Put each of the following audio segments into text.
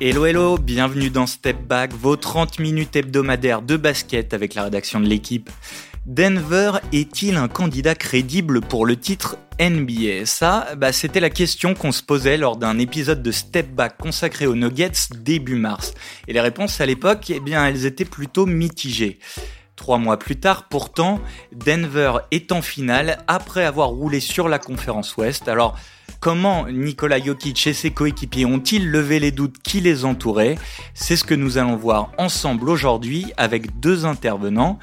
Hello hello, bienvenue dans Step Back, vos 30 minutes hebdomadaires de basket avec la rédaction de l'équipe. Denver est-il un candidat crédible pour le titre NBA Ça, bah, c'était la question qu'on se posait lors d'un épisode de Step Back consacré aux Nuggets début mars. Et les réponses à l'époque, eh bien, elles étaient plutôt mitigées. Trois mois plus tard, pourtant, Denver est en finale après avoir roulé sur la conférence Ouest. Alors, comment Nikola Jokic et ses coéquipiers ont-ils levé les doutes qui les entouraient C'est ce que nous allons voir ensemble aujourd'hui avec deux intervenants.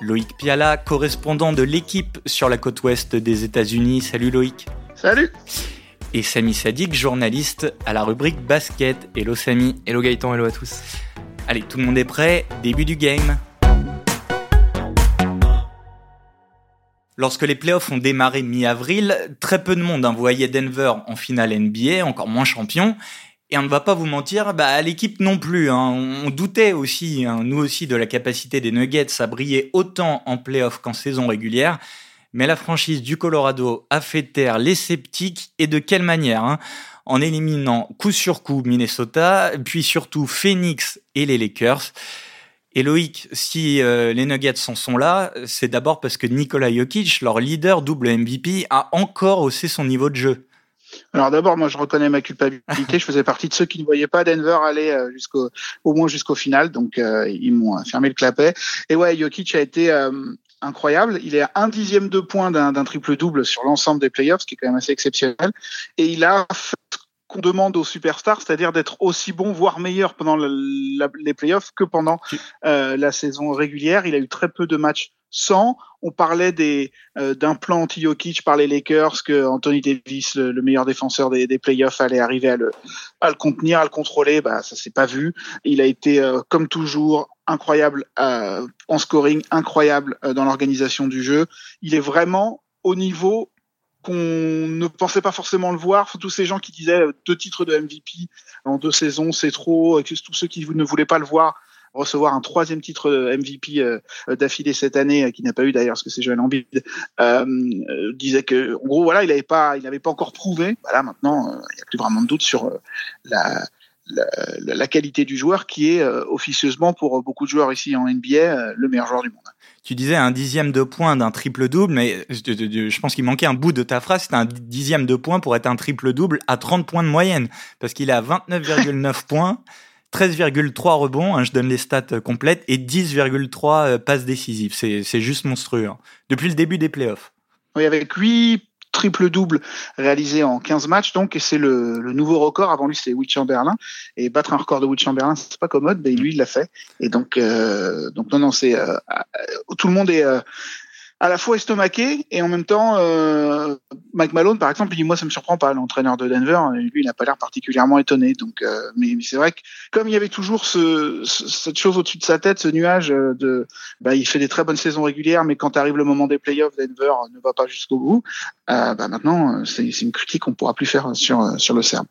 Loïc Piala, correspondant de l'équipe sur la côte ouest des États-Unis. Salut Loïc. Salut. Et Samy Sadik, journaliste à la rubrique basket. Hello Samy. Hello Gaëtan, hello à tous. Allez, tout le monde est prêt Début du game. Lorsque les playoffs ont démarré mi-avril, très peu de monde hein, voyait Denver en finale NBA, encore moins champion. Et on ne va pas vous mentir, bah, l'équipe non plus. Hein. On doutait aussi, hein, nous aussi, de la capacité des Nuggets à briller autant en playoffs qu'en saison régulière. Mais la franchise du Colorado a fait taire les sceptiques et de quelle manière hein En éliminant coup sur coup Minnesota, puis surtout Phoenix et les Lakers. Et Loïc, si euh, les Nuggets en sont là, c'est d'abord parce que Nikola Jokic, leur leader double MVP, a encore haussé son niveau de jeu. Alors d'abord, moi je reconnais ma culpabilité. je faisais partie de ceux qui ne voyaient pas Denver aller euh, au moins jusqu'au final, donc euh, ils m'ont fermé le clapet. Et ouais, Jokic a été incroyable. Il est à un dixième de point d'un, d'un triple double sur l'ensemble des playoffs, ce qui est quand même assez exceptionnel. Et il a fait qu'on demande aux superstars, c'est-à-dire d'être aussi bon, voire meilleur pendant les playoffs que pendant euh, la saison régulière. Il a eu très peu de matchs sans. On parlait des euh, d'un plan anti-Jokic par les Lakers que Anthony Davis, le, meilleur défenseur des, des, playoffs, allait arriver à le, à le contenir, à le contrôler. Bah ça s'est pas vu. Il a été euh, comme toujours incroyable euh, en scoring, incroyable dans l'organisation du jeu. Il est vraiment au niveau qu'on ne pensait pas forcément le voir. Tous ces gens qui disaient euh, deux titres de MVP en deux saisons, c'est trop. Tous ceux qui ne voulaient pas le voir recevoir un troisième titre MVP euh, d'affilée cette année, euh, qui n'a pas eu d'ailleurs parce que c'est Joel Embiid, euh, disait que en gros voilà, il n'avait pas, il n'avait pas encore prouvé. Voilà, maintenant il n'y a plus vraiment de doute sur la, qualité du joueur qui est officieusement pour beaucoup de joueurs ici en NBA le meilleur joueur du monde. Tu disais un dixième de point d'un triple-double, mais je, pense qu'il manquait un bout de ta phrase. C'est un dixième de point pour être un triple-double à 30 points de moyenne. Parce qu'il est à 29,9 points, 13,3 rebonds, hein, je donne les stats complètes, et 10,3 euh, passes décisives. C'est juste monstrueux. Hein. Depuis le début des playoffs. Oui, avec 8 triple-double réalisé en 15 matchs, donc, et c'est le, nouveau record. Avant lui, c'est Will Chamberlain. Et battre un record de Will Chamberlain, c'est pas commode, mais lui, il l'a fait. Et donc, euh, donc non, non, c'est, euh, euh tout le monde est, à la fois estomaqué et en même temps, euh, Malone, par exemple, il dit moi ça me surprend pas, l'entraîneur de Denver, lui il n'a pas l'air particulièrement étonné. Donc, euh, mais, c'est vrai que comme il y avait toujours ce, cette chose au-dessus de sa tête, ce nuage euh, de, bah, il fait des très bonnes saisons régulières, mais quand arrive le moment des playoffs, Denver ne va pas jusqu'au bout. Euh, bah maintenant, c'est une critique qu'on pourra plus faire sur sur le Serbe.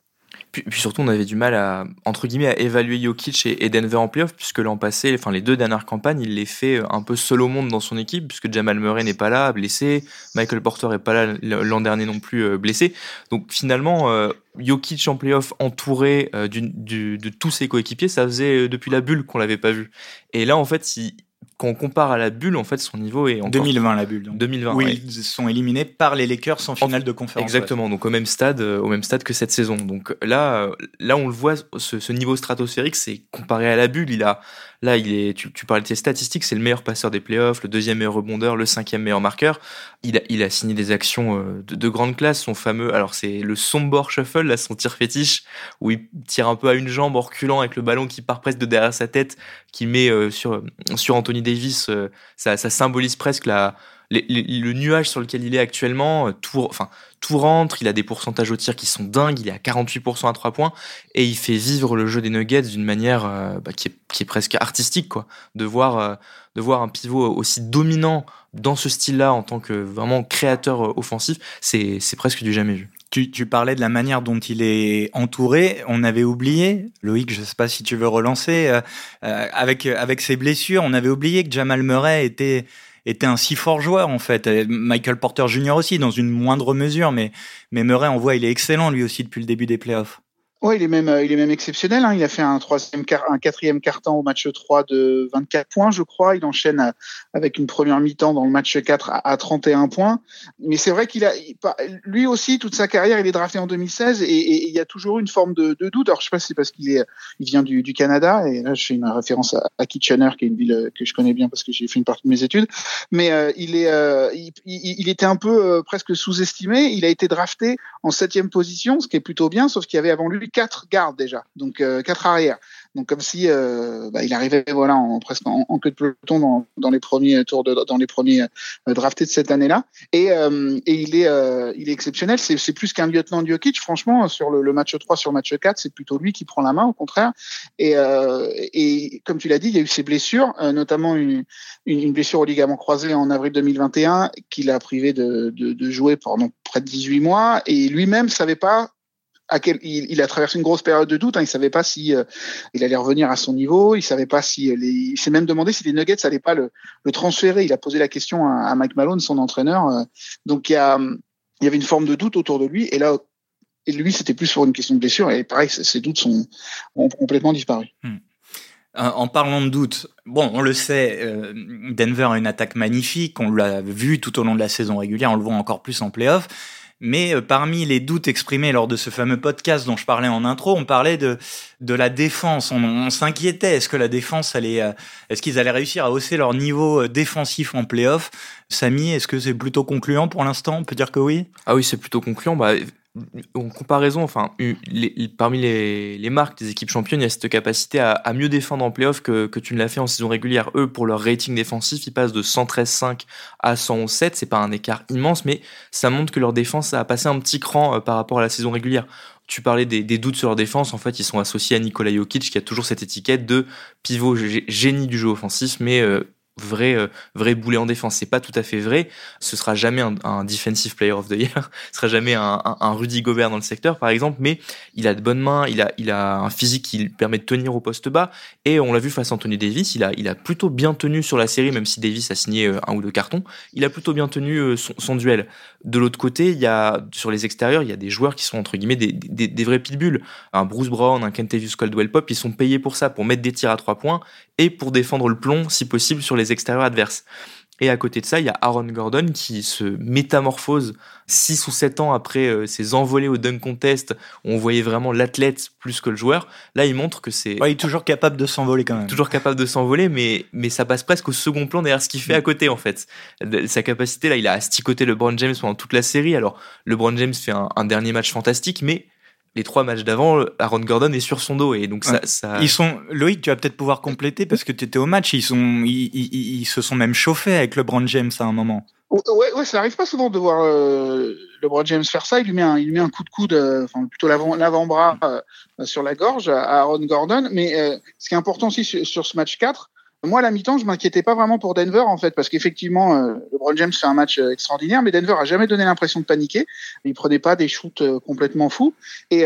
Puis, surtout, on avait du mal à, entre guillemets, à évaluer Jokic et, Denver en playoff, puisque l'an passé, enfin, les deux dernières campagnes, il les fait euh, un peu seul au monde dans son équipe, puisque Jamal Murray n'est pas là, blessé, Michael Porter est pas là l'an dernier non plus, euh, blessé. Donc, finalement, euh, Jokic en playoff entouré de tous ses coéquipiers, ça faisait depuis la bulle qu'on l'avait pas vu. Et là, en fait, si, quand on compare à la bulle, en fait, son niveau est encore... 2020, la bulle. 2020, oui. ils sont éliminés par les Lakers en finale de conférence. Exactement, donc au même stade, euh, au même stade que cette saison. Donc là, euh, là, on le voit, ce, ce niveau stratosphérique, c'est comparé à la bulle, il a, Là, il est, tu, parlais de ses statistiques, c'est le meilleur passeur des playoffs, le deuxième meilleur rebondeur, le cinquième meilleur marqueur. Il a, signé des actions euh, de, de grande classe. Son fameux, alors c'est le sombor shuffle, là, son tir fétiche, où il tire un peu à une jambe en reculant avec le ballon qui part presque de derrière sa tête, qui met euh, sur, sur Anthony Davis. Euh, ça symbolise presque la, le nuage sur lequel il est actuellement, euh, tout, rentre, il a des pourcentages au tir qui sont dingues, il est à 48% à 3 points, et il fait vivre le jeu des Nuggets d'une manière euh, bah, qui, est, presque artistique, quoi. De voir, euh, de voir un pivot aussi dominant dans ce style-là en tant que vraiment créateur offensif, c'est presque du jamais vu. Tu, tu, parlais de la manière dont il est entouré. On avait oublié, Loïc, je ne sais pas si tu veux relancer, avec, avec ses blessures, on avait oublié que Jamal Murray était était un si fort joueur en fait. Michael Porter Jr. aussi dans une moindre mesure, mais mais Murray on voit il est excellent lui aussi depuis le début des playoffs. Ouais, il est même, il est même exceptionnel. Hein. Il a fait un troisième, un quatrième carton au match 3 de 24 points, je crois. Il enchaîne avec une première mi-temps dans le match 4 à, 31 points. Mais c'est vrai qu'il a, lui aussi, toute sa carrière, il est drafté en 2016 et, il y a toujours une forme de, doute. Alors, je sais pas si c'est parce qu'il est, il vient du, Canada et là, je fais une référence à, Kitchener, qui est une ville que je connais bien parce que j'ai fait une partie de mes études. Mais euh, il est, euh, il, était un peu euh, presque sous-estimé. Il a été drafté en septième position, ce qui est plutôt bien, sauf qu'il y avait avant lui quatre gardes déjà, donc euh, quatre arrières. Donc comme si euh, bah, il arrivait voilà en presque en, queue de peloton dans, dans, les premiers tours de dans les premiers euh, draftés de cette année-là. Et, et il est il est exceptionnel. C'est, c'est plus qu'un lieutenant Jokic. Franchement sur le, le, match 3 sur le match 4, c'est plutôt lui qui prend la main au contraire. Et, et comme tu l'as dit, il y a eu ses blessures, notamment une, une, blessure au ligament croisé en avril 2021 qui l'a privé de, de, de jouer pendant près de 18 mois. Et lui-même savait pas il, a traversé une grosse période de doute. Hein. Il savait pas si euh, il allait revenir à son niveau. Il savait pas si les, il s'est même demandé si les Nuggets n'allaient pas le, transférer. Il a posé la question à, Mike Malone, son entraîneur. Euh. donc il y, avait une forme de doute autour de lui. Et là, lui, c'était plus pour une question de blessure. Et pareil, ces doutes sont ont complètement disparu. Hmm. En parlant de doute, bon, on le sait, euh, Denver a une attaque magnifique. On l'a vu tout au long de la saison régulière. On le voit encore plus en playoff. Mais euh, parmi les doutes exprimés lors de ce fameux podcast dont je parlais en intro, on parlait de de la défense. On, s'inquiétait. Est-ce que la défense allait, euh, est-ce qu'ils allaient réussir à hausser leur niveau euh, défensif en playoff? Samy, est-ce que c'est plutôt concluant pour l'instant? On peut dire que oui? Ah oui, c'est plutôt concluant. Bah, en comparaison, enfin, parmi les, marques des équipes championnes, il y a cette capacité à, mieux défendre en playoff que, que tu ne l'as fait en saison régulière. Eux, pour leur rating défensif, ils passent de 113,5 à 111,7. C'est pas un écart immense, mais ça montre que leur défense a passé un petit cran euh, par rapport à la saison régulière. Tu parlais des, doutes sur leur défense. En fait, ils sont associés à Nikola Jokic, qui a toujours cette étiquette de pivot génie du jeu offensif, mais euh, vrai euh, vrai boulet en défense. C'est pas tout à fait vrai. Ce sera jamais un, defensive player of the year. Ce sera jamais un, un, Rudy Gobert dans le secteur par exemple. Mais il a de bonnes mains. Il a il a un physique qui lui permet de tenir au poste bas. Et on l'a vu face à Anthony Davis. Il a il a plutôt bien tenu sur la série même si Davis a signé euh, un ou deux cartons. Il a plutôt bien tenu euh, son, son duel de l'autre côté il y a sur les extérieurs il y a des joueurs qui sont entre guillemets des, des, des vrais pitbulls un Bruce Brown un Kentavious Caldwell Pop ils sont payés pour ça pour mettre des tirs à trois points et pour défendre le plomb si possible sur les extérieurs adverses. Et à côté de ça, il y a Aaron Gordon qui se métamorphose 6 ou 7 ans après euh, ses envolées au dunk contest, où on voyait vraiment l'athlète plus que le joueur. Là, il montre que c'est... il est toujours capable de s'envoler quand même. Toujours capable de s'envoler, mais, mais ça passe presque au second plan derrière ce qu'il fait à côté, en fait. Sa capacité, là, il a asticoté LeBron James pendant toute la série. Alors, LeBron James fait un dernier match fantastique, mais les trois matchs d'avant, Aaron Gordon est sur son dos et donc ça, ça... Ils sont Loïc, tu vas peut-être pouvoir compléter parce que tu étais au match. Ils sont, ils, ils, se sont même chauffés avec LeBron James à un moment. Ouais, ouais, ça arrive pas souvent de voir euh, LeBron James faire ça. Il lui met un, il lui met un coup de coude, euh, enfin plutôt l'avant-bras euh, sur la gorge à Aaron Gordon. Mais euh, ce qui est important aussi sur, sur ce match 4, moi, à la mi-temps, je m'inquiétais pas vraiment pour Denver, en fait, parce qu'effectivement, euh, LeBron James fait un match euh, extraordinaire, mais Denver a jamais donné l'impression de paniquer. Il prenait pas des shoots euh, complètement fous. Et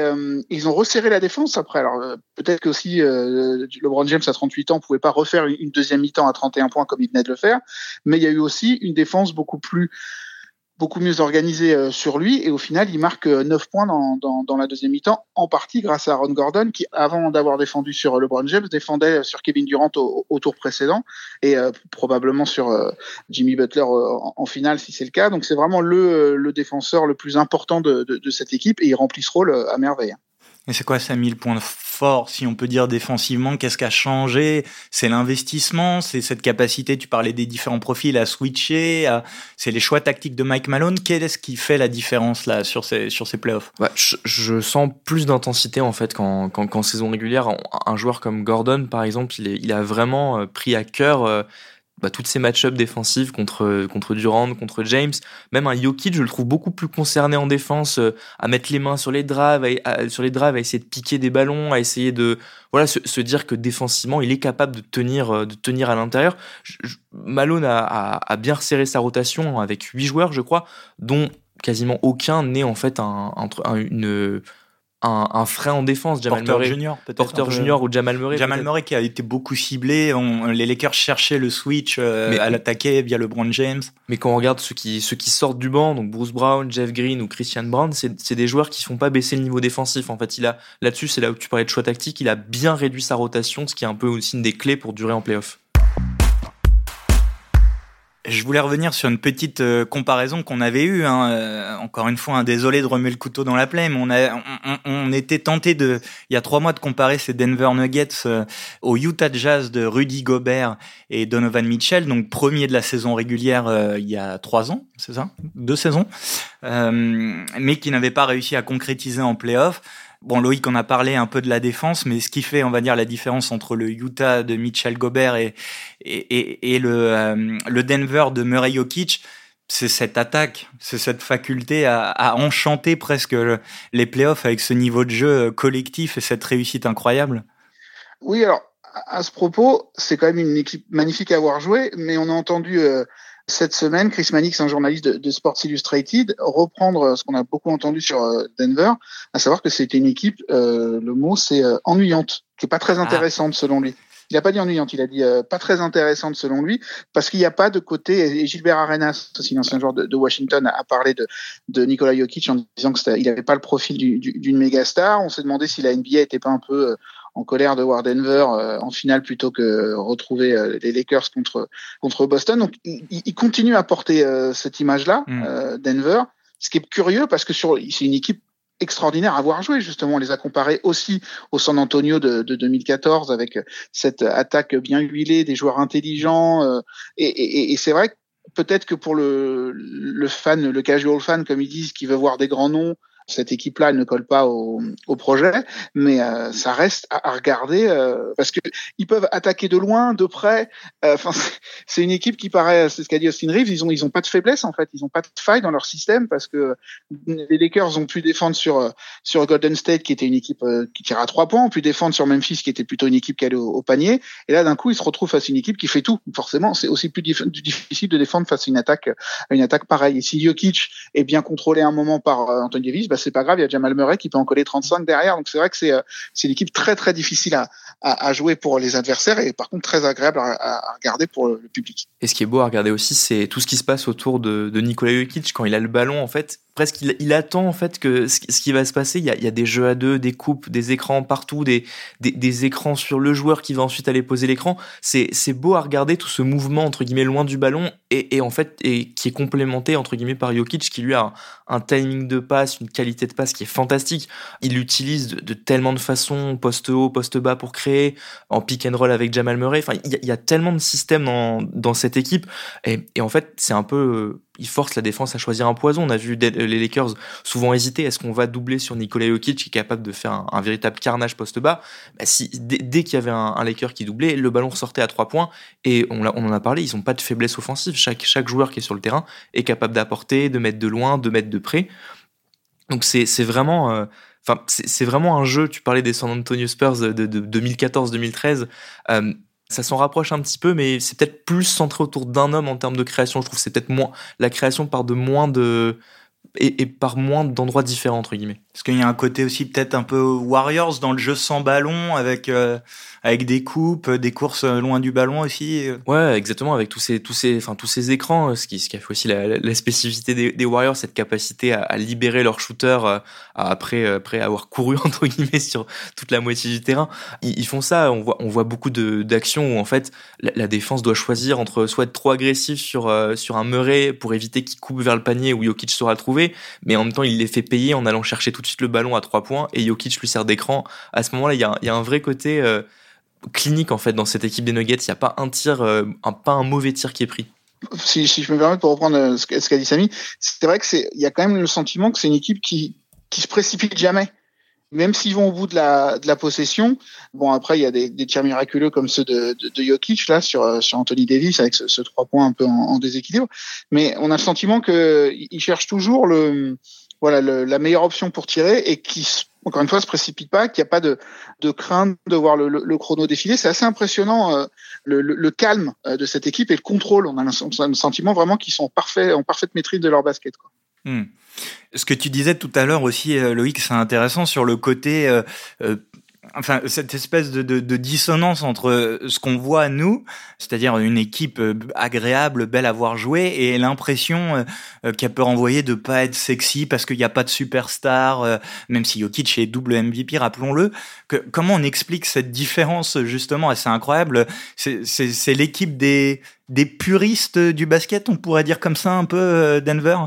ils ont resserré la défense après. Alors, peut-être qu'aussi LeBron James, à 38 ans, pouvait pas refaire une deuxième mi-temps à 31 points comme il venait de le faire. Mais il y a eu aussi une défense beaucoup plus beaucoup mieux organisé euh, sur lui et au final il marque 9 euh, points dans, dans, la deuxième mi-temps en partie grâce à Aaron Gordon qui avant d'avoir défendu sur LeBron James défendait sur Kevin Durant au, au tour précédent et euh, probablement sur Jimmy Butler en, finale si c'est le cas donc c'est vraiment le, le défenseur le plus important de, de, de, cette équipe et il remplit ce rôle à merveille. Et c'est quoi ça 1000 points fort, si on peut dire défensivement, qu'est-ce qui a changé? C'est l'investissement, c'est cette capacité, tu parlais des différents profils, à switcher, c'est les choix tactiques de Mike Malone. Qu'est-ce qui fait la différence là sur ces, sur ces playoffs? Bah, je, sens plus d'intensité en fait qu'en, qu'en, saison régulière. Un, joueur comme Gordon, par exemple, il, est, il a vraiment euh, pris à cœur... Euh, bah, toutes ces match-ups défensifs contre, contre contre James. Même un Jokic, je le trouve beaucoup plus concerné en défense, euh, à mettre les mains sur les drives, à, sur les drives, à essayer de piquer des ballons, à essayer de voilà se, dire que défensivement, il est capable de tenir, euh, de tenir à l'intérieur. Malone a, bien resserré sa rotation avec huit joueurs, je crois, dont quasiment aucun n'est en fait un, un, une un, frein en défense. Jamal Porter Murray, Junior, Porter Junior ou Jamal Murray. Jamal Murray qui a été beaucoup ciblé. les Lakers cherchaient le switch euh, à l'attaquer via LeBron James. Mais quand on regarde ceux qui, ceux qui sortent du banc, donc Bruce Brown, Jeff Green ou Christian Brown, c'est des joueurs qui font pas baisser le niveau défensif. En fait, il a là-dessus, c'est là où tu parlais de choix tactique. Il a bien réduit sa rotation, ce qui est un peu aussi une des clés pour durer en playoff. Je voulais revenir sur une petite euh, comparaison qu'on avait eue. Hein. Euh, encore une fois, hein, désolé de remuer le couteau dans la plaie, mais on, a, on, on, était tenté de, il y a trois mois, de comparer ces Denver Nuggets euh, au Utah Jazz de Rudy Gobert et Donovan Mitchell, donc premier de la saison régulière il y a trois ans, c'est ça, deux saisons, mais qui n'avaient pas réussi à concrétiser en playoff. Bon, Loïc, on a parlé un peu de la défense, mais ce qui fait, on va dire, la différence entre le Utah de Mitchell Gobert et, euh, le Denver de Murray Jokic, c'est cette attaque, c'est cette faculté à, enchanter presque les playoffs avec ce niveau de jeu collectif et cette réussite incroyable. Oui, alors à ce propos, c'est quand même une équipe magnifique à avoir joué, mais on a entendu euh, cette semaine, Chris Mannix, un journaliste de, Sports Illustrated, reprendre ce qu'on a beaucoup entendu sur euh, Denver, à savoir que c'était une équipe, euh, le mot c'est euh, ennuyante, qui est pas très ah. intéressante selon lui. Il n'a pas dit ennuyante, il a dit pas très intéressante selon lui, parce qu'il n'y a pas de côté. Et Gilbert Arenas, aussi l'ancien joueur de, Washington, a parlé de, de Nikola Jokic en disant qu'il n'avait pas le profil d'une méga star. On s'est demandé si la NBA était pas un peu en colère de voir Denver euh, en finale plutôt que retrouver euh, les Lakers contre contre Boston. Donc il, continue à porter euh, cette image-là, mm. Denver. Ce qui est curieux parce que sur c'est une équipe extraordinaire à voir jouer justement. On les a comparés aussi au San Antonio de, de 2014 avec cette attaque bien huilée, des joueurs intelligents. et, et, et c'est vrai que peut-être que pour le, le fan, le casual fan comme ils disent, qui veut voir des grands noms, cette équipe-là ne colle pas au, au projet, mais euh, ça reste à, regarder euh, parce que ils peuvent attaquer de loin, de près. Euh, enfin, c'est une équipe qui paraît, c'est ce qu'a dit Austin Reeves, ils ont ils ont pas de faiblesse en fait, ils ont pas de faille dans leur système parce que les Lakers ont pu défendre sur sur Golden State qui était une équipe qui tire à trois points, ont pu défendre sur Memphis qui était plutôt une équipe qui allait au, panier, et là d'un coup ils se retrouvent face à une équipe qui fait tout. Forcément, c'est aussi plus difficile de défendre face à une attaque à une attaque pareille. Et si Jokic est bien contrôlé à un moment par Anthony Davis, bah, c'est pas grave, il y a Jamal Murray qui peut en coller 35 derrière. Donc c'est vrai que c'est euh, c'est une équipe très très difficile à, à, jouer pour les adversaires et par contre très agréable à, regarder pour le, public. Et ce qui est beau à regarder aussi, c'est tout ce qui se passe autour de, de Nikola Jokic quand il a le ballon en fait presque il, attend en fait que ce, qui va se passer. Il y, a, il y, a, des jeux à deux, des coupes, des écrans partout, des, des, écrans sur le joueur qui va ensuite aller poser l'écran. C'est, c'est beau à regarder tout ce mouvement entre guillemets loin du ballon et, et, en fait et qui est complémenté entre guillemets par Jokic qui lui a un, timing de passe, une qualité de passe qui est fantastique. Il l'utilise de, tellement de façons, poste haut, poste bas pour créer, en pick and roll avec Jamal Murray. Enfin, il y a, tellement de systèmes dans, dans cette équipe et, et en fait c'est un peu il force la défense à choisir un poison. On a vu les Lakers souvent hésiter. Est-ce qu'on va doubler sur Nikola Jokic qui est capable de faire un, véritable carnage poste bas? Bah, si, Dès, qu'il y avait un, Laker qui doublait, le ballon sortait à trois points. Et on, on en a parlé, ils n'ont pas de faiblesse offensive. Chaque, chaque joueur qui est sur le terrain est capable d'apporter, de mettre de loin, de mettre de près. Donc c'est vraiment... Euh, enfin, c'est vraiment un jeu. Tu parlais des San Antonio Spurs de, de, 2014-2013 ça s'en rapproche un petit peu, mais c'est peut-être plus centré autour d'un homme en termes de création. Je trouve c'est peut-être moins la création par de moins de et, par moins d'endroits différents entre guillemets. Parce qu'il y a un côté aussi peut-être un peu Warriors dans le jeu sans ballon avec euh, avec des coupes, des courses loin du ballon aussi. Ouais, exactement, avec tous ces, tous ces, enfin, tous ces écrans, ce qui, ce qui a fait aussi la, spécificité des, Warriors, cette capacité à, libérer leur shooter euh, après, après avoir couru, entre guillemets, sur toute la moitié du terrain. Ils, font ça, on voit, on voit beaucoup d'actions où, en fait, la, défense doit choisir entre soit être trop agressif sur, euh, sur un Murray pour éviter qu'il coupe vers le panier où Jokic sera le trouver, mais en même temps, il les fait payer en allant chercher tout suite le ballon à trois points et Jokic lui sert d'écran. À ce moment-là, il y a, un vrai côté, euh, clinique en fait dans cette équipe des Nuggets. Il n'y a pas un tir, euh, pas un mauvais tir qui est pris. Si, je me permets pour reprendre euh, ce qu'a dit Samy, c'est vrai que il y a quand même le sentiment que c'est une équipe qui qui se précipite jamais. Même s'ils vont au bout de la, possession, bon après il y a des, tirs miraculeux comme ceux de, de, de Jokic là sur sur Anthony Davis avec ce, trois points un peu en, en, déséquilibre, mais on a le sentiment que ils cherchent toujours le voilà la meilleure option pour tirer et qui encore une fois, se précipite pas, qu'il n'y a pas de, de crainte de voir le, chrono défiler. C'est assez impressionnant euh, le, calme euh, de cette équipe et le contrôle. On a le sentiment vraiment qu'ils sont en parfaite maîtrise de leur basket. Hmm. Ce que tu disais tout à l'heure aussi, Loïc, c'est intéressant sur le côté enfin cette espèce de, dissonance entre ce qu'on voit nous, c'est-à-dire une équipe euh, agréable, belle à voir jouer, et l'impression euh, euh, qu'elle peut renvoyer de pas être sexy parce qu'il n'y a pas de superstar, même si Jokic est double MVP, rappelons-le. Comment on explique cette différence justement? C'est incroyable. C'est l'équipe des puristes du basket, on pourrait dire comme ça un peu Denver?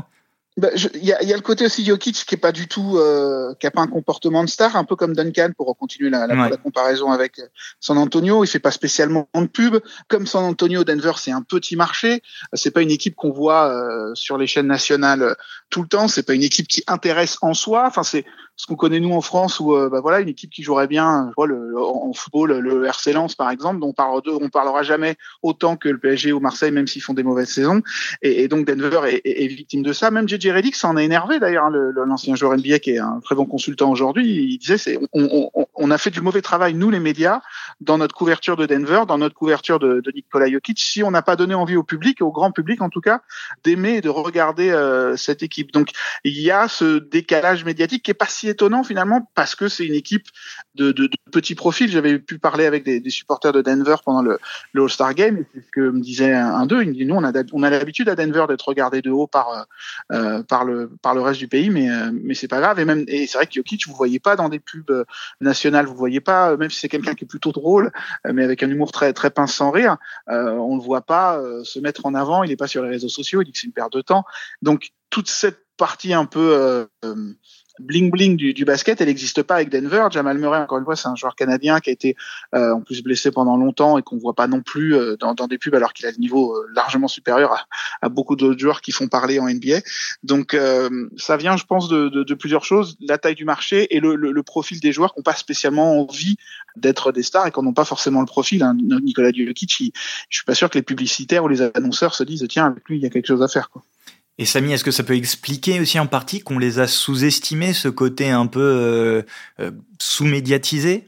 Bah, il y, a, y, a, le côté aussi Jokic qui est pas du tout, euh, qui a pas un comportement de star, un peu comme Duncan pour continuer la, la, la, comparaison avec San Antonio. Il fait pas spécialement de pub. Comme San Antonio, Denver, c'est un petit marché. C'est pas une équipe qu'on voit euh, sur les chaînes nationales tout le temps. C'est pas une équipe qui intéresse en soi. Enfin, c'est ce qu'on connaît nous en France où euh, bah voilà une équipe qui jouerait bien je vois, le, en football le RC Lens par exemple dont on parle parlera jamais autant que le PSG ou Marseille même s'ils font des mauvaises saisons. Et, et donc Denver est, est, victime de ça. Même JJ Redick s'en est énervé d'ailleurs hein, l'ancien joueur NBA qui est un très bon consultant aujourd'hui. Il disait c'est on, on, on, a fait du mauvais travail nous les médias dans notre couverture de Denver dans notre couverture de, de Nikola Jokic. Si on n'a pas donné envie au public au grand public en tout cas d'aimer et de regarder euh, cette équipe. Donc il y a ce décalage médiatique qui est pas si étonnant finalement parce que c'est une équipe de, de, de petits profils. J'avais pu parler avec des, supporters de Denver pendant le, le All-Star Game et c'est ce que me disait un d'eux. Il me dit nous on a on a l'habitude à Denver d'être regardé de haut par euh, par le par le reste du pays, mais euh, mais c'est pas grave. Et même et c'est vrai que Jokic vous voyez pas dans des pubs nationales, vous voyez pas même si c'est quelqu'un qui est plutôt drôle, mais avec un humour très très pince sans rire, euh, on le voit pas euh, se mettre en avant. Il est pas sur les réseaux sociaux. Il dit que c'est une perte de temps. Donc toute cette partie un peu euh, bling bling du, basket, elle n'existe pas avec Denver. Jamal Murray, encore une fois, c'est un joueur canadien qui a été euh, en plus blessé pendant longtemps et qu'on voit pas non plus euh, dans, des pubs alors qu'il a le niveau euh, largement supérieur à, beaucoup d'autres joueurs qui font parler en NBA. Donc ça vient, je pense, de, plusieurs choses la taille du marché et le, profil des joueurs qui n'ont pas spécialement envie d'être des stars et qui n'ont pas forcément le profil. Hein. Nicolas Jokic, je suis pas sûr que les publicitaires ou les annonceurs se disent tiens avec lui il y a quelque chose à faire quoi. Et Samy, est-ce que ça peut expliquer aussi en partie qu'on les a sous-estimés, ce côté un peu euh, euh, sous-médiatisé?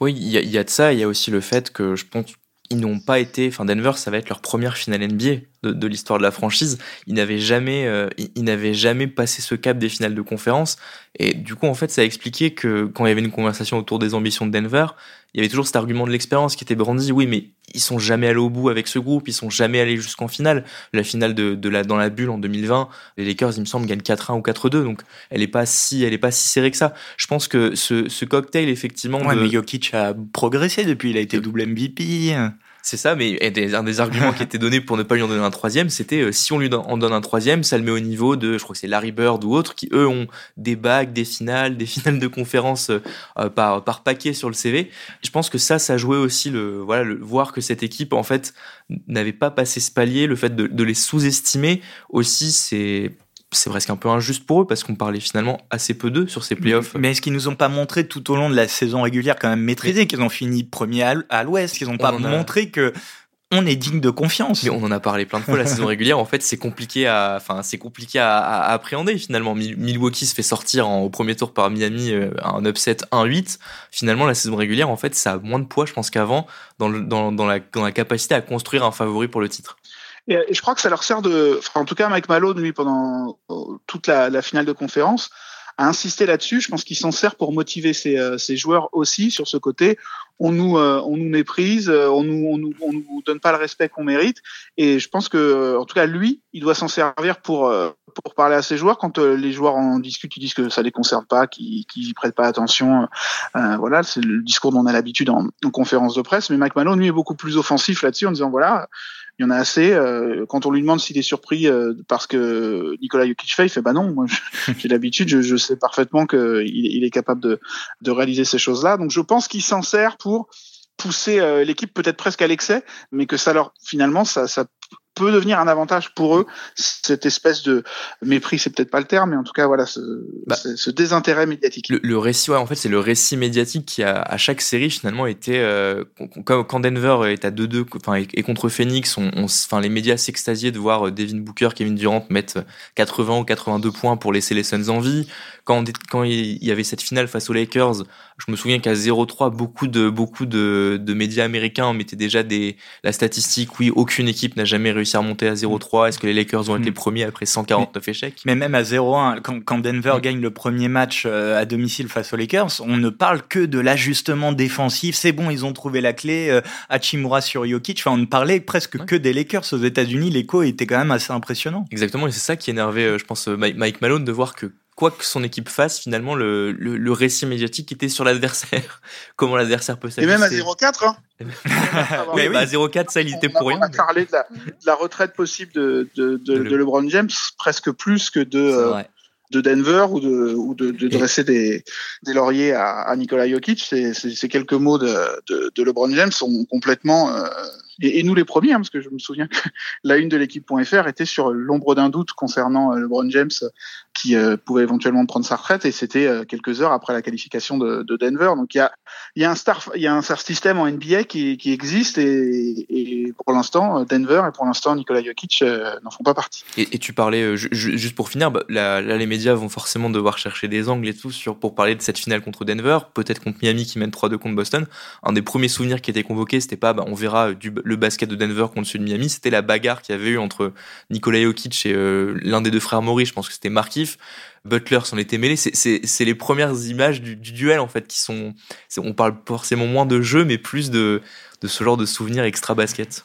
Oui, il y, a de ça. Il y a aussi le fait que je pense ils n'ont pas été. Enfin, Denver, ça va être leur première finale NBA de, de l'histoire de la franchise. Ils n'avaient jamais, euh, ils n'avaient jamais passé ce cap des finales de conférence. Et du coup, en fait, ça a expliqué que quand il y avait une conversation autour des ambitions de Denver, il y avait toujours cet argument de l'expérience qui était brandi. Oui, mais ils sont jamais allés au bout avec ce groupe, ils sont jamais allés jusqu'en finale. La finale de, de la, dans la bulle en 2020, les Lakers, il me semble, gagnent 4-1 ou 4-2, donc elle est pas si, elle est pas si serrée que ça. Je pense que ce, ce cocktail, effectivement. Ouais, de... mais Jokic a progressé depuis, il a été double MVP. C'est ça, mais un des arguments qui était donné pour ne pas lui en donner un troisième, c'était euh, si on lui en donne un troisième, ça le met au niveau de, je crois que c'est Larry Bird ou autres, qui eux ont des bagues, des finales, des finales de conférences euh, par, par paquet sur le CV. Je pense que ça, ça jouait aussi le, voilà, le voir que cette équipe, en fait, n'avait pas passé ce palier, le fait de, de les sous-estimer aussi, c'est c'est presque un peu injuste pour eux parce qu'on parlait finalement assez peu d'eux sur ces playoffs. Mais est-ce qu'ils nous ont pas montré tout au long de la saison régulière quand même maîtrisé qu'ils ont fini premier à l'ouest, qu'ils ont pas montré que on est digne de confiance? Mais on en a parlé plein de fois. La saison régulière, en fait, c'est compliqué à, enfin, c'est compliqué à, à, appréhender finalement. Milwaukee se fait sortir en, au premier tour par Miami euh, un upset 1-8. Finalement, la saison régulière, en fait, ça a moins de poids, je pense, qu'avant dans, le, dans, dans, la, dans la capacité à construire un favori pour le titre. Et, je crois que ça leur sert de, en tout cas, Mike Malone, lui, pendant toute la, finale de conférence, a insisté là-dessus. Je pense qu'il s'en sert pour motiver ses, euh, ses, joueurs aussi sur ce côté. On nous, euh, on nous méprise, euh, on nous, on nous, on nous donne pas le respect qu'on mérite. Et je pense que, en tout cas, lui, il doit s'en servir pour pour parler à ses joueurs. Quand les joueurs en discutent, ils disent que ça les concerne pas, qu'ils qu prêtent pas attention. Euh, voilà, c'est le discours dont on a l'habitude en, en, conférence de presse. Mais Mike Malone, lui, est beaucoup plus offensif là-dessus en disant voilà il y en a assez. Euh, quand on lui demande s'il est surpris euh, parce que Nicolas Jokic fait, il fait bah non, moi j'ai l'habitude, je, je, sais parfaitement qu'il il est capable de, de réaliser ces choses-là. Donc je pense qu'il s'en sert pour pousser euh, l'équipe peut-être presque à l'excès, mais que ça leur finalement ça, ça peut devenir un avantage pour eux cette espèce de mépris c'est peut-être pas le terme mais en tout cas voilà ce, bah, ce désintérêt médiatique. Le, le récit ouais, en fait c'est le récit médiatique qui a à chaque série finalement été euh, quand Denver est à 2-2 enfin et contre Phoenix on, on enfin les médias s'extasiaient de voir euh, Devin Booker Kevin Durant mettre 80 ou 82 points pour laisser les Suns en vie. Quand quand il y avait cette finale face aux Lakers je me souviens qu'à 0-3 beaucoup de beaucoup de, de médias américains mettaient déjà des la statistique oui aucune équipe n'a jamais réussi réussi à remonter à 0-3 Est-ce que les Lakers ont été Mm. premiers après 149 échecs? Mais même à 0-1, quand, quand Denver Mm. gagne le premier match euh, à domicile face aux Lakers, on ne parle que de l'ajustement défensif. C'est bon, ils ont trouvé la clé. Euh, Hachimura sur Jokic. Enfin, on ne parlait presque Ouais. que des Lakers aux États-Unis. L'écho était quand même assez impressionnant. Exactement, et c'est ça qui énervait, euh, je pense, Mike Malone de voir que quoi que son équipe fasse, finalement, le, le, le récit médiatique était sur l'adversaire. Comment l'adversaire peut Et même à s'ajuster. 0-4, hein. Oui, Mais bah, à 0-4, ça, il était on, pour rien. on a parlé de la, de la retraite possible de, de, de, De de LeBron James, presque plus que de, euh, de Denver ou de, ou de, de dresser des, des lauriers à, à Nikola Jokic. C'est quelques mots de, de, de LeBron James sont complètement euh, et, et nous les premiers, hein, parce que je me souviens que la une de l'équipe.fr était sur l'ombre d'un doute concernant euh, LeBron James qui euh, pouvait éventuellement prendre sa retraite et c'était euh, quelques heures après la qualification de, de Denver. Donc il y a, y a un star, il y a un star système en NBA qui, existe et, pour l'instant Denver et pour l'instant Nikola Jokic euh, n'en font pas partie. Et, tu parlais, euh, ju- ju- juste pour finir, bah, là, les médias vont forcément devoir chercher des angles et tout sur, pour parler de cette finale contre Denver, peut-être contre Miami qui mène 3-2 contre Boston. Un des premiers souvenirs qui était convoqué, c'était pas, bah, on verra le basket de Denver contre celui de Miami, c'était la bagarre qu'il y avait eu entre Nikola Jokic et euh, l'un des deux frères Maury, je pense que c'était Markif. Butler s'en était mêlé. C'est- les premières images du, du duel en fait qui sont. On parle forcément moins de jeu, mais plus de, de ce genre de souvenirs extra basket.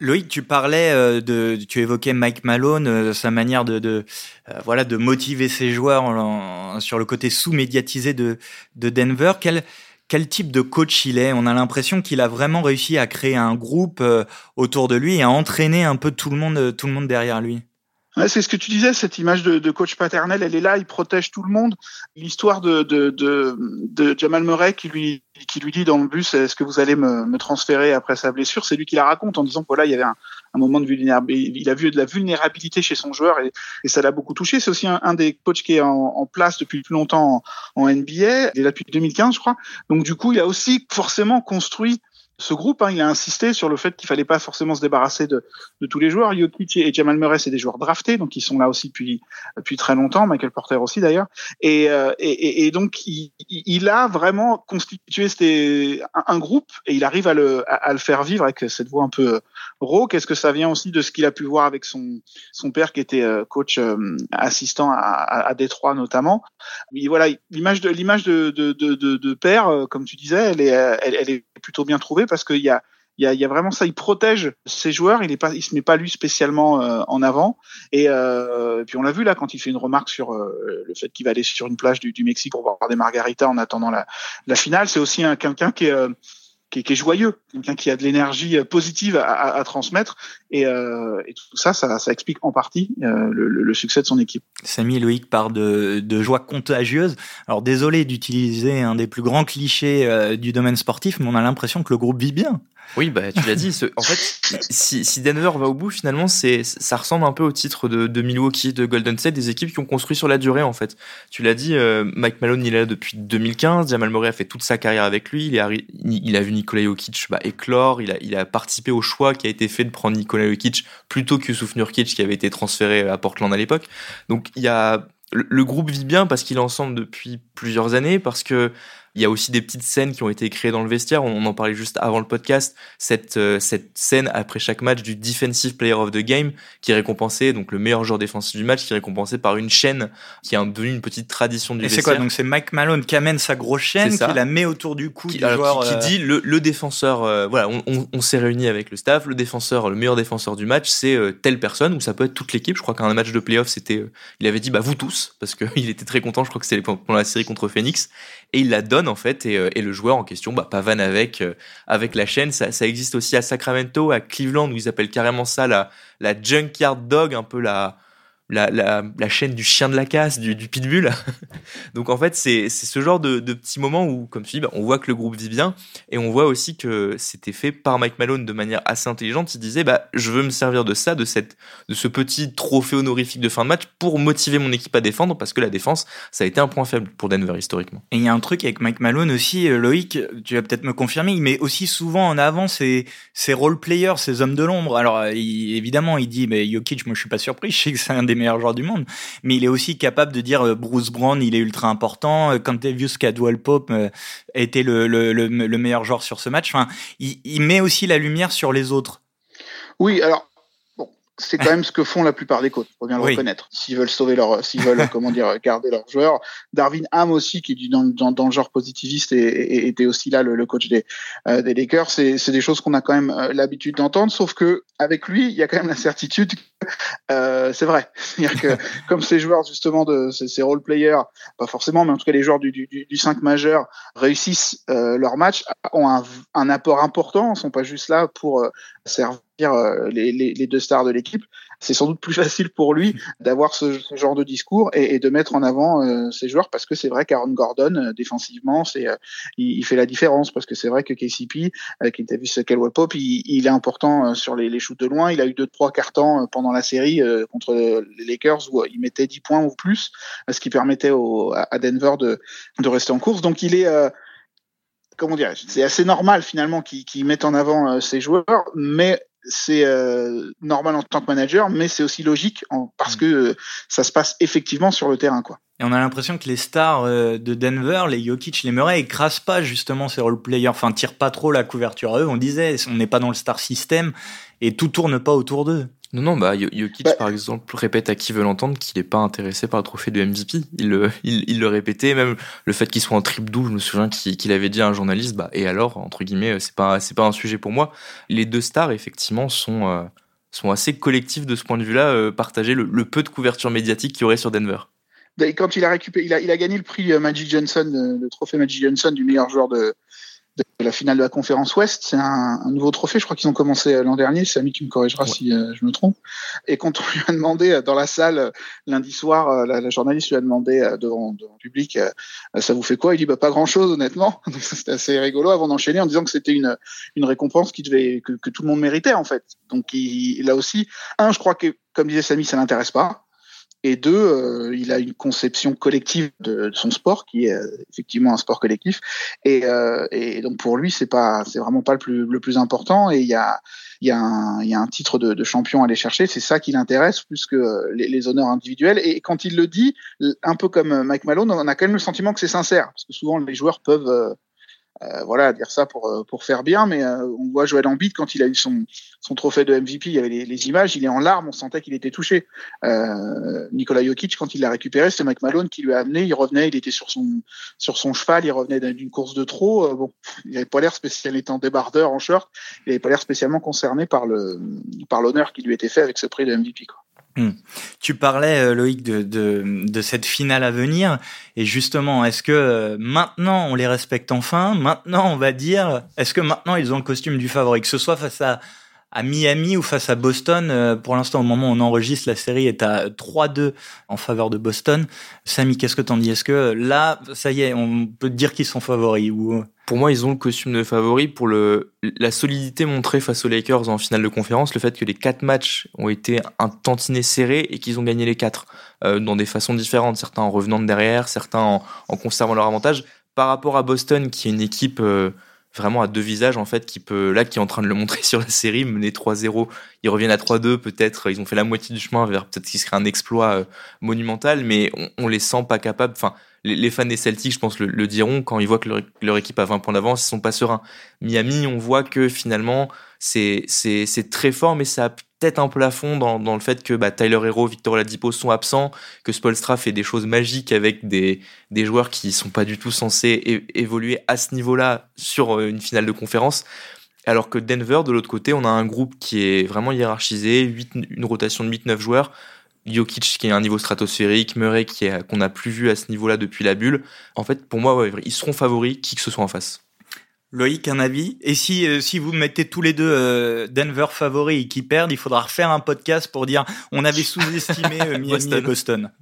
Loïc, tu parlais euh, de, tu évoquais Mike Malone, euh, sa manière de, euh, voilà, de motiver ses joueurs sur le côté sous-médiatisé de, de Denver. Quel, quel type de coach il est On a l'impression qu'il a vraiment réussi à créer un groupe euh, autour de lui et à entraîner un peu tout le monde, euh, tout le monde derrière lui. C'est ce que tu disais, cette image de, coach paternel, elle est là, il protège tout le monde. L'histoire de, Jamal Murray qui lui, dit dans le bus, est-ce que vous allez me, me transférer après sa blessure? C'est lui qui la raconte en disant voilà, il y avait un, un moment de vulnérabilité, il a vu de la vulnérabilité chez son joueur et, ça l'a beaucoup touché. C'est aussi un, des coachs qui est en, place depuis plus longtemps en, NBA, il depuis 2015, je crois. Donc du coup, il a aussi forcément construit ce groupe, hein, il a insisté sur le fait qu'il fallait pas forcément se débarrasser de, de tous les joueurs. Jokic et Jamal Murray, c'est des joueurs draftés, donc ils sont là aussi depuis depuis très longtemps. Michael Porter aussi d'ailleurs. Et, euh, et, et, donc il, il a vraiment constitué un, groupe et il arrive à le à, le faire vivre avec cette voix un peu rauque. Est-ce que ça vient aussi de ce qu'il a pu voir avec son son père qui était euh, coach euh, assistant à, à, Détroit notamment? Mais voilà, l'image de de, de, de, de, père, euh, comme tu disais, elle est elle est plutôt bien trouvée parce qu'il y a y, a, vraiment ça, il protège ses joueurs, il est pas, il se met pas lui spécialement euh, en avant. Et, euh, et puis on l'a vu là quand il fait une remarque sur euh, le fait qu'il va aller sur une plage du, Mexique pour voir des margaritas en attendant la, la finale. C'est aussi un quelqu'un qui est qui est, qui est, joyeux, quelqu'un qui a de l'énergie positive à, à, à transmettre, et, euh, et, tout ça, ça, ça, explique en partie euh, le, le, succès de son équipe. Samy Loïc parle de, de joie contagieuse. Alors désolé d'utiliser un des plus grands clichés euh, du domaine sportif, mais on a l'impression que le groupe vit bien. Oui, bah tu l'as dit. Ce, en fait, si, si, Denver va au bout, finalement, c'est ça ressemble un peu au titre de, de, Milwaukee, de Golden State, des équipes qui ont construit sur la durée. En fait, tu l'as dit. Euh, Mike Malone, il est là depuis 2015. Jamal Murray a fait toute sa carrière avec lui. Il, est, il a vu Nikola Jokic bah, éclore. Il a, participé au choix qui a été fait de prendre Nikola Jokic plutôt que Yusuf Nurkic qui avait été transféré à Portland à l'époque. Donc il y a le, le groupe vit bien parce qu'il est ensemble depuis plusieurs années, parce que il y a aussi des petites scènes qui ont été créées dans le vestiaire. On en parlait juste avant le podcast. Cette, euh, cette scène après chaque match du Defensive Player of the Game qui est récompensé, donc le meilleur joueur défensif du match, qui est récompensé par une chaîne qui est devenue une petite tradition du Et vestiaire. c'est quoi Donc c'est Mike Malone qui amène sa grosse chaîne, qui la met autour du cou qui, du alors, joueur. Qui, qui, dit le, le défenseur, euh, voilà, on, on, on s'est réuni avec le staff, le défenseur, le meilleur défenseur du match, c'est euh, telle personne, ou ça peut être toute l'équipe. Je crois qu'un match de playoff, c'était, euh, il avait dit bah vous tous, parce qu'il était très content. Je crois que c'était pendant la série contre Phoenix, et il la donne en fait, et, et le joueur en question bah, pavane avec, euh, la chaîne. Ça, ça, existe aussi à Sacramento, à Cleveland, où ils appellent carrément ça la, la junkyard dog, un peu la, la, chaîne du chien de la casse, du, pitbull. Donc en fait, c'est ce genre de, de petits moments où, comme tu dis, bah, on voit que le groupe vit bien, et on voit aussi que c'était fait par Mike Malone de manière assez intelligente. Il disait, bah, je veux me servir de ça, de, cette, de ce petit trophée honorifique de fin de match pour motiver mon équipe à défendre, parce que la défense, ça a été un point faible pour Denver historiquement. Et il y a un truc avec Mike Malone aussi, euh, Loïc, tu vas peut-être me confirmer, il met aussi souvent en avant ses, ses role-players, ses hommes de l'ombre. Alors il, évidemment, il dit, mais Jokic, moi je suis pas surpris, je sais que c'est un des meilleurs joueurs du monde, mais il est aussi capable de dire euh, Bruce Brown, il est ultra important. Cantavius Cadwell Pope a été le, le, le, meilleur joueur sur ce match. Enfin, il, il met aussi la lumière sur les autres. Oui, alors c'est quand même ce que font la plupart des coachs, faut bien le reconnaître. S'ils veulent sauver leur, s'ils veulent, comment dire, garder leurs joueurs. Darwin Ham aussi, qui est dans, dans, dans le genre positiviste, et, était aussi là le, coach des, euh, des Lakers. C'est, c'est des choses qu'on a quand même euh, l'habitude d'entendre, sauf que avec lui, il y a quand même la certitude euh, c'est vrai. C'est-à-dire que comme ces joueurs justement de ces, role players, pas forcément, mais en tout cas les joueurs du, du, du 5 majeur réussissent euh, leur match, ont un, un, apport important, sont pas juste là pour servir euh, les, deux stars de l'équipe, c'est sans doute plus facile pour lui d'avoir ce, genre de discours et, de mettre en avant euh, ces joueurs parce que c'est vrai qu'Aaron Gordon euh, défensivement c'est euh, il, fait la différence parce que c'est vrai que KCP qui t'a vu ce Pop il, est important sur les, shoots de loin. Il a eu deux trois cartons pendant la série contre les Lakers où il mettait 10 points ou plus ce qui permettait à Denver de, de rester en course. Donc il est comment dire c'est assez normal finalement qu'ils qu mettent en avant ces joueurs mais c'est euh, normal en tant que manager, mais c'est aussi logique en, parce mm. que euh, ça se passe effectivement sur le terrain, quoi. Et on a l'impression que les stars euh, de Denver, les Jokic, les Murray, écrasent pas justement ces role players, enfin tirent pas trop la couverture à eux. On disait, on n'est pas dans le star system et tout tourne pas autour d'eux. Non, non, bah, Jokic, bah, par exemple, répète à qui veut l'entendre qu'il n'est pas intéressé par le trophée de MVP. Il le, il, il le répétait, même le fait qu'il soit en triple double, je me souviens qu'il avait dit à un journaliste, bah, et alors, entre guillemets, c'est pas, c'est pas un sujet pour moi. Les deux stars, effectivement, sont, euh, sont assez collectifs de ce point de vue-là, euh, partager le, le, peu de couverture médiatique qu'il y aurait sur Denver. Quand il a récupéré, il a, il a gagné le prix euh, Magic Johnson, le trophée Magic Johnson du meilleur joueur de, de la finale de la conférence Ouest. C'est un, un, nouveau trophée. Je crois qu'ils ont commencé euh, l'an dernier. C'est Ami qui me corrigera si euh, je me trompe. Et quand on lui a demandé euh, dans la salle lundi soir, la, la, journaliste lui a demandé devant, devant le public, ça vous fait quoi? Il dit bah pas grand chose honnêtement. C'était assez rigolo avant d'enchaîner en disant que c'était une une récompense qui devait que, que, tout le monde méritait en fait. Donc il, là aussi, un, je crois que comme disait Samy, ça l'intéresse pas et deux, euh, il a une conception collective de, son sport qui est euh, effectivement un sport collectif. Et, euh, et donc pour lui, c'est pas, c'est vraiment pas le plus, le plus important. Et il y a, il y a un, il y a un titre de, champion à aller chercher. C'est ça qui l'intéresse plus que les, les, honneurs individuels. Et quand il le dit, un peu comme Mike Malone, on a quand même le sentiment que c'est sincère, parce que souvent les joueurs peuvent euh, voilà, dire ça pour euh, pour faire bien, mais euh, on voit Joel Embiid quand il a eu son son trophée de MVP, il y avait les, images, il est en larmes, on sentait qu'il était touché. Euh, Nikola Jokic quand il l'a récupéré, c'était Mike Malone qui lui a amené, il revenait, il était sur son sur son cheval, il revenait d'une course de trop. bon, il avait pas l'air spécial étant débardeur en short, il avait pas l'air spécialement concerné par le par l'honneur qui lui était fait avec ce prix de MVP quoi. Hmm. Tu parlais, euh, Loïc, de, de, de, cette finale à venir. Et justement, est-ce que euh, maintenant on les respecte enfin? Maintenant, on va dire, est-ce que maintenant ils ont le costume du favori? Que ce soit face à, à Miami ou face à Boston. Euh, pour l'instant, au moment où on enregistre, la série est à 3-2 en faveur de Boston. Samy, qu'est-ce que t'en dis? Est-ce que là, ça y est, on peut dire qu'ils sont favoris ou? Pour moi, ils ont le costume de favori pour le, la solidité montrée face aux Lakers en finale de conférence, le fait que les quatre matchs ont été un tantinet serré et qu'ils ont gagné les quatre euh, dans des façons différentes, certains en revenant de derrière, certains en, conservant leur avantage, par rapport à Boston, qui est une équipe euh, vraiment à deux visages en fait, qui peut là, qui est en train de le montrer sur la série, mener 3-0, ils reviennent à 3-2, peut-être, ils ont fait la moitié du chemin vers peut-être ce qui serait un exploit euh, monumental, mais on, les sent pas capables, enfin les, fans des Celtics, je pense, le, diront quand ils voient que leur, équipe a 20 points d'avance, ils sont pas sereins. Miami, on voit que finalement, c'est c'est très fort, mais ça a peut-être un plafond dans, le fait que bah, Tyler Hero, Victor Oladipo sont absents, que Spolstra fait des choses magiques avec des, des joueurs qui sont pas du tout censés évoluer à ce niveau-là sur euh, une finale de conférence. Alors que Denver, de l'autre côté, on a un groupe qui est vraiment hiérarchisé, 8, une rotation de 8-9 joueurs, Jokic qui est un niveau stratosphérique, Murray qui est qu'on n'a plus vu à ce niveau-là depuis la bulle. En fait, pour moi, ils seront favoris, qui que ce soit en face. Loïc, un avis? Et si, euh, si vous mettez tous les deux euh, Denver favoris et qui perdent, il faudra refaire un podcast pour dire on avait sous-estimé euh, Miami Boston. et Boston.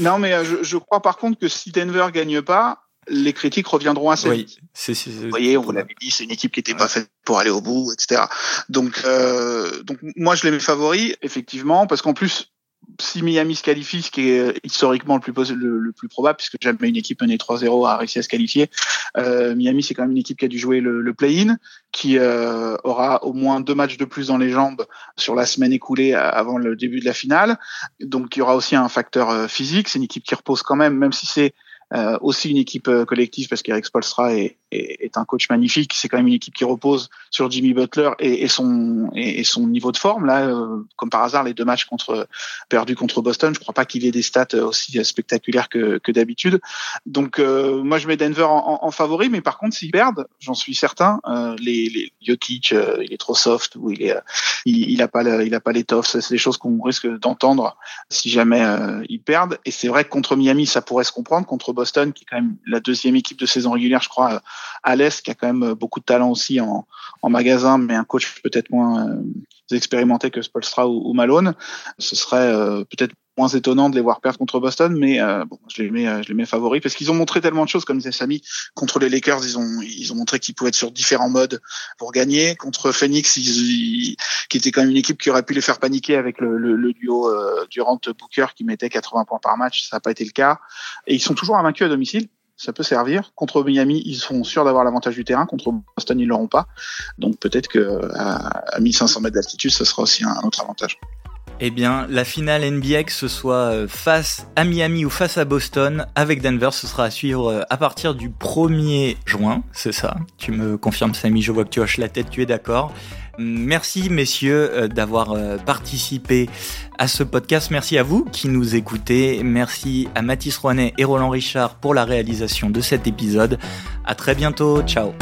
Non, mais je, je, crois par contre que si Denver gagne pas, les critiques reviendront assez oui, vite. vous voyez, on vous l'avait dit, c'est une équipe qui n'était pas faite pour aller au bout, etc. Donc, euh, donc moi, je les mets favoris, effectivement, parce qu'en plus, si Miami se qualifie, ce qui est euh, historiquement le plus, le, plus probable, puisque jamais une équipe menée 3-0 a réussi à se qualifier, euh, Miami c'est quand même une équipe qui a dû jouer le, play-in, qui euh, aura au moins deux matchs de plus dans les jambes sur la semaine écoulée avant le début de la finale. Donc il y aura aussi un facteur physique. C'est une équipe qui repose quand même, même si c'est euh, aussi une équipe euh, collective parce qu'Eric Spolstra est, est, est, un coach magnifique. C'est quand même une équipe qui repose sur Jimmy Butler et, et son et, son niveau de forme. Là, euh, comme par hasard, les deux matchs contre perdus contre Boston, je crois pas qu'il ait des stats aussi spectaculaires que, que d'habitude. Donc moi, je mets Denver en, en, favori, mais par contre, s'ils perdent, j'en suis certain, les, les Jokic, il est trop soft ou il est il, il a pas il a pas l'étoffe. C'est des choses qu'on risque d'entendre si jamais ils perdent. Et c'est vrai que contre Miami, ça pourrait se comprendre. Contre Boston, qui est quand même la deuxième équipe de saison régulière, je crois, l'Est, qui a quand même beaucoup de talent aussi en, magasin, mais un coach peut-être moins euh, expérimenté que Spolstra ou, Malone. Ce serait euh, peut-être moins étonnant de les voir perdre contre Boston, mais euh, bon, je les mets, je les mets favoris parce qu'ils ont montré tellement de choses, comme disait Samy, contre les Lakers, ils ont, ils ont montré qu'ils pouvaient être sur différents modes pour gagner. Contre Phoenix, ils, qui était quand même une équipe qui aurait pu les faire paniquer avec le, le, duo euh, Durant-Booker qui mettait 80 points par match, ça n'a pas été le cas. Et ils sont toujours invaincus à domicile. Ça peut servir. Contre Miami, ils sont sûrs d'avoir l'avantage du terrain. Contre Boston, ils l'auront pas. Donc peut-être que à, 1500 mètres d'altitude, ça sera aussi un autre avantage. Eh bien, la finale NBA, que ce soit euh, face à Miami ou face à Boston, avec Denver, ce sera à suivre euh, à partir du 1er juin, c'est ça? Tu me confirmes, Samy, je vois que tu hoches la tête, tu es d'accord Merci messieurs euh, d'avoir participé à ce podcast. Merci à vous qui nous écoutez. Merci à Mathis Rouanet et Roland Richard pour la réalisation de cet épisode. À très bientôt. Ciao.